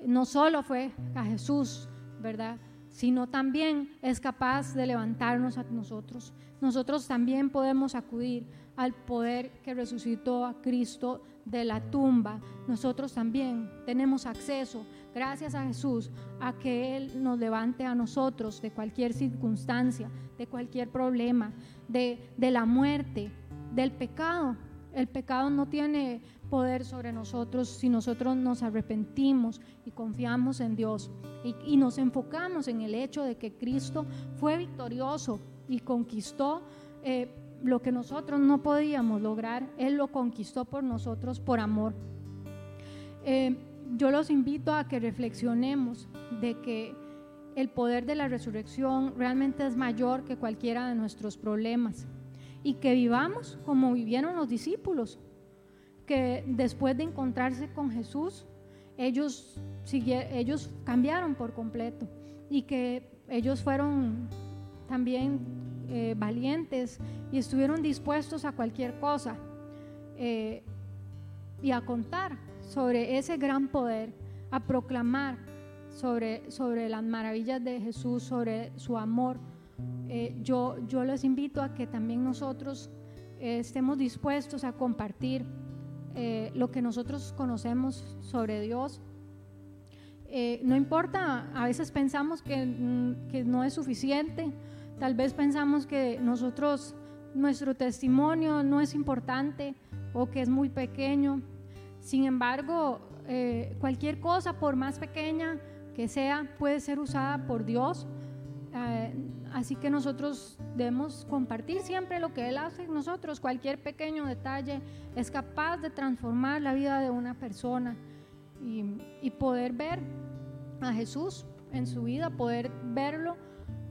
No solo fue a Jesús, ¿verdad? Sino también es capaz de levantarnos a nosotros. Nosotros también podemos acudir al poder que resucitó a Cristo de la tumba. Nosotros también tenemos acceso gracias a Jesús, a que Él nos levante a nosotros de cualquier circunstancia, de cualquier problema, de, la muerte, del pecado. El pecado no tiene poder sobre nosotros si nosotros nos arrepentimos y confiamos en Dios y, nos enfocamos en el hecho de que Cristo fue victorioso y conquistó eh, lo que nosotros no podíamos lograr. Él lo conquistó por nosotros por amor. Eh, yo los invito a que reflexionemos de que el poder de la resurrección realmente es mayor que cualquiera de nuestros problemas y que vivamos como vivieron los discípulos, que después de encontrarse con Jesús, ellos, ellos cambiaron por completo y que ellos fueron también eh, valientes y estuvieron dispuestos a cualquier cosa eh, y a contar sobre ese gran poder, a proclamar sobre, sobre las maravillas de Jesús, sobre su amor. Eh, yo, yo les invito a que también nosotros estemos dispuestos a compartir lo que nosotros conocemos sobre Dios. no importa, a veces pensamos que, mm, que no es suficiente, Tal vez pensamos que nosotros, nuestro testimonio no es importante o que es muy pequeño. Sin embargo, eh, cualquier cosa, por más pequeña que sea, puede ser usada por Dios. Eh, así que nosotros debemos compartir siempre lo que Él hace en nosotros. Cualquier pequeño detalle es capaz de transformar la vida de una persona y, y poder ver a Jesús en su vida, poder verlo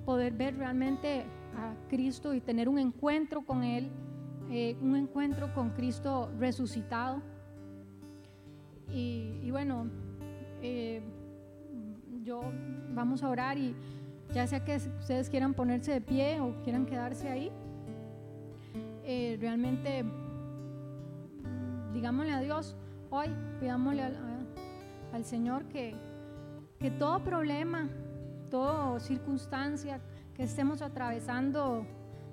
poder ver realmente a Cristo y tener un encuentro con Él, eh, un encuentro con Cristo resucitado. Y, bueno, eh, yo vamos a orar y ya sea que ustedes quieran ponerse de pie o quieran quedarse ahí, eh, realmente digámosle a Dios hoy, pidámosle al, al Señor que, que todo problema, toda circunstancia que estemos atravesando,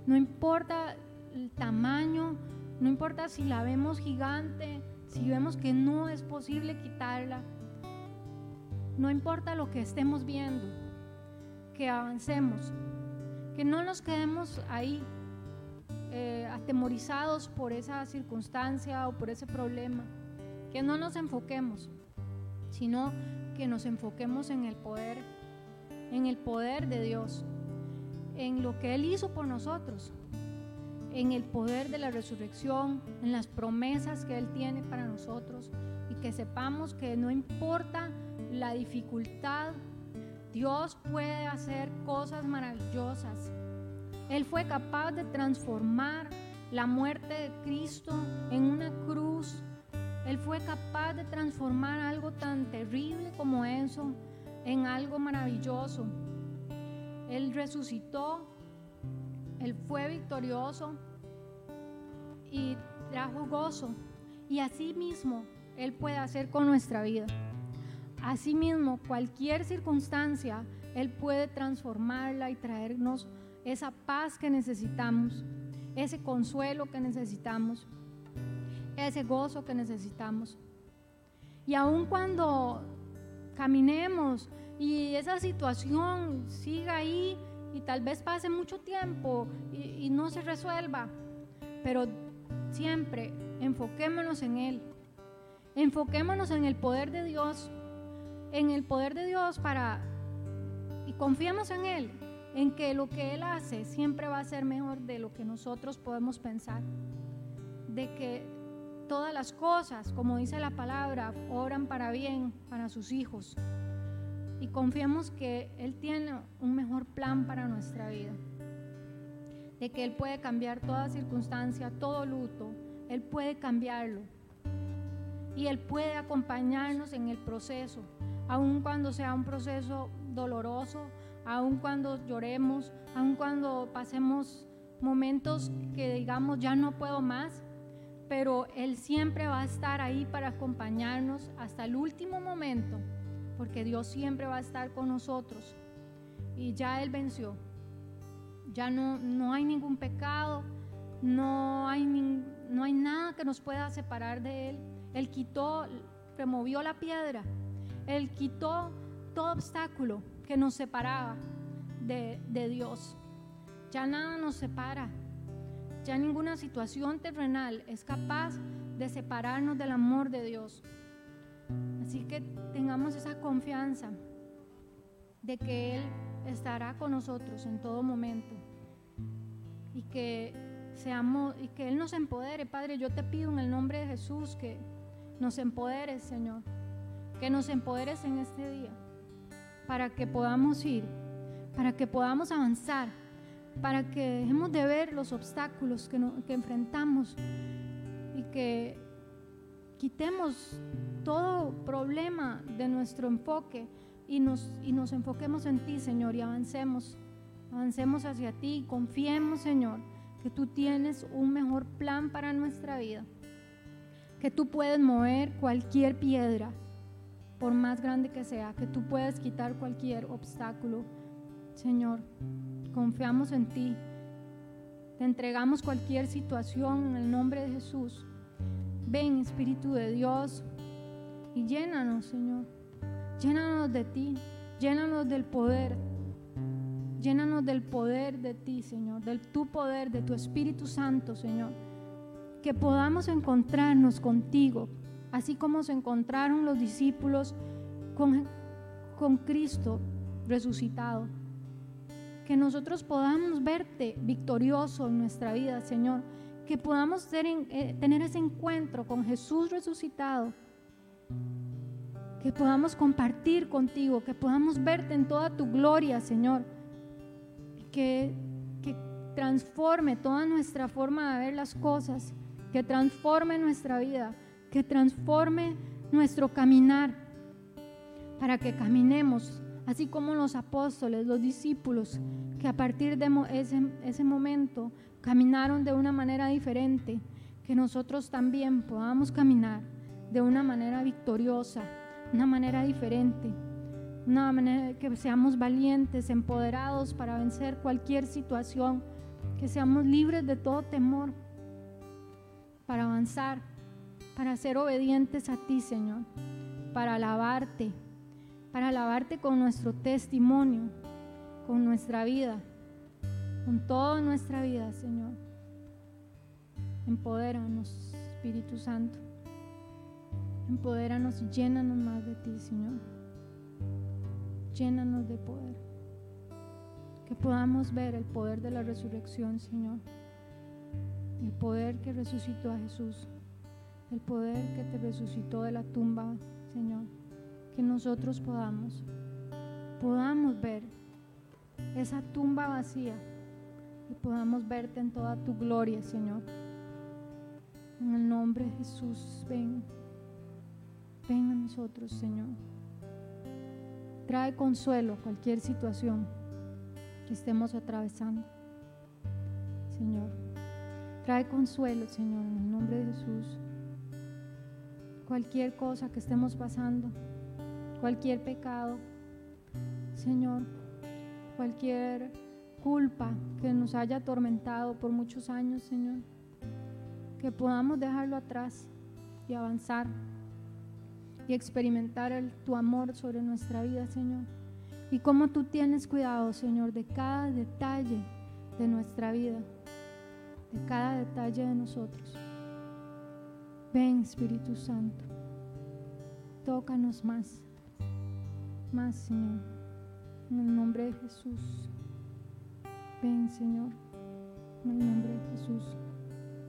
no importa el tamaño, no importa si la vemos gigante, si vemos que no es posible quitarla, no importa lo que estemos viendo, que avancemos, que no nos quedemos ahí eh, atemorizados por esa circunstancia o por ese problema, que no nos enfoquemos, sino que nos enfoquemos en el poder en el poder de Dios, en lo que Él hizo por nosotros, en el poder de la resurrección, en las promesas que Él tiene para nosotros y que sepamos que no importa la dificultad, Dios puede hacer cosas maravillosas. Él fue capaz de transformar la muerte de Cristo en una cruz. Él fue capaz de transformar algo tan terrible como eso en algo maravilloso. Él resucitó, Él fue victorioso y trajo gozo. Y así mismo Él puede hacer con nuestra vida. Asimismo, cualquier circunstancia, Él puede transformarla y traernos esa paz que necesitamos, ese consuelo que necesitamos, ese gozo que necesitamos. Y aun cuando caminemos y esa situación siga ahí y tal vez pase mucho tiempo y, no se resuelva, pero siempre enfoquémonos en Él, enfoquémonos en el poder de Dios, en el poder de Dios para, y confiemos en Él, en que lo que Él hace siempre va a ser mejor de lo que nosotros podemos pensar, de que todas las cosas, como dice la palabra, obran para bien para sus hijos. Y confiamos que Él tiene un mejor plan para nuestra vida. De que Él puede cambiar toda circunstancia, todo luto. Él puede cambiarlo. Y Él puede acompañarnos en el proceso, aun cuando sea un proceso doloroso, aun cuando lloremos, aun cuando pasemos momentos que digamos ya no puedo más, pero Él siempre va a estar ahí para acompañarnos hasta el último momento, porque Dios siempre va a estar con nosotros. Y ya Él venció. Ya no, no hay ningún pecado, no hay, no hay nada que nos pueda separar de Él. Él quitó, removió la piedra, Él quitó todo obstáculo que nos separaba de, de Dios. Ya nada nos separa ya ninguna situación terrenal es capaz de separarnos del amor de Dios. Así que tengamos esa confianza de que Él estará con nosotros en todo momento y que seamos y que Él nos empodere, Padre. Yo te pido en el nombre de Jesús que nos empoderes, Señor, que nos empoderes en este día para que podamos ir, para que podamos avanzar para que dejemos de ver los obstáculos que, enfrentamos y que quitemos todo problema de nuestro enfoque y nos, y nos enfoquemos en ti, Señor, y avancemos, avancemos hacia ti, confiemos, Señor, que tú tienes un mejor plan para nuestra vida, que tú puedes mover cualquier piedra, por más grande que sea, que tú puedes quitar cualquier obstáculo, Señor. Confiamos en ti. Te entregamos cualquier situación en el nombre de Jesús. Ven, Espíritu de Dios, y llénanos, Señor. Llénanos de ti, llénanos del poder. Llénanos del poder de ti, Señor, del tu poder, de tu Espíritu Santo, Señor. Que podamos encontrarnos contigo, así como se encontraron los discípulos con, con Cristo resucitado. Que nosotros podamos verte victorioso en nuestra vida, Señor. Que podamos eh, tener ese encuentro con Jesús resucitado que podamos compartir contigo, que podamos verte en toda tu gloria, Señor, que, que transforme toda nuestra forma de ver las cosas, que transforme nuestra vida, que transforme nuestro caminar, para que caminemos, así como los apóstoles, los discípulos, que a partir de ese, ese momento caminaron de una manera diferente, que nosotros también podamos caminar de una manera victoriosa una manera diferente, una manera que seamos valientes, empoderados para vencer cualquier situación, que seamos libres de todo temor, para avanzar, para ser obedientes a ti, Señor, para alabarte, para alabarte con nuestro testimonio, con nuestra vida, con toda nuestra vida, Señor. Empodéranos, Espíritu Santo. Empodéranos y llénanos más de ti, Señor. Llénanos de poder. Que podamos ver el poder de la resurrección, Señor. El poder que resucitó a Jesús. El poder que te resucitó de la tumba, Señor. Que nosotros podamos, podamos ver esa tumba vacía y podamos verte en toda tu gloria, Señor. En el nombre de Jesús, ven. Ven a nosotros, Señor. Trae consuelo a cualquier situación que estemos atravesando. Señor, trae consuelo, Señor, en el nombre de Jesús. Cualquier cosa que estemos pasando, cualquier pecado, Señor, cualquier culpa que nos haya atormentado por muchos años, Señor, que podamos dejarlo atrás y avanzar y experimentar tu amor sobre nuestra vida, Señor. Y cómo tú tienes cuidado, Señor, de cada detalle de nuestra vida, de cada detalle de nosotros. Ven, Espíritu Santo, tócanos más, más, Señor, en el nombre de Jesús. Ven, Señor, en el nombre de Jesús.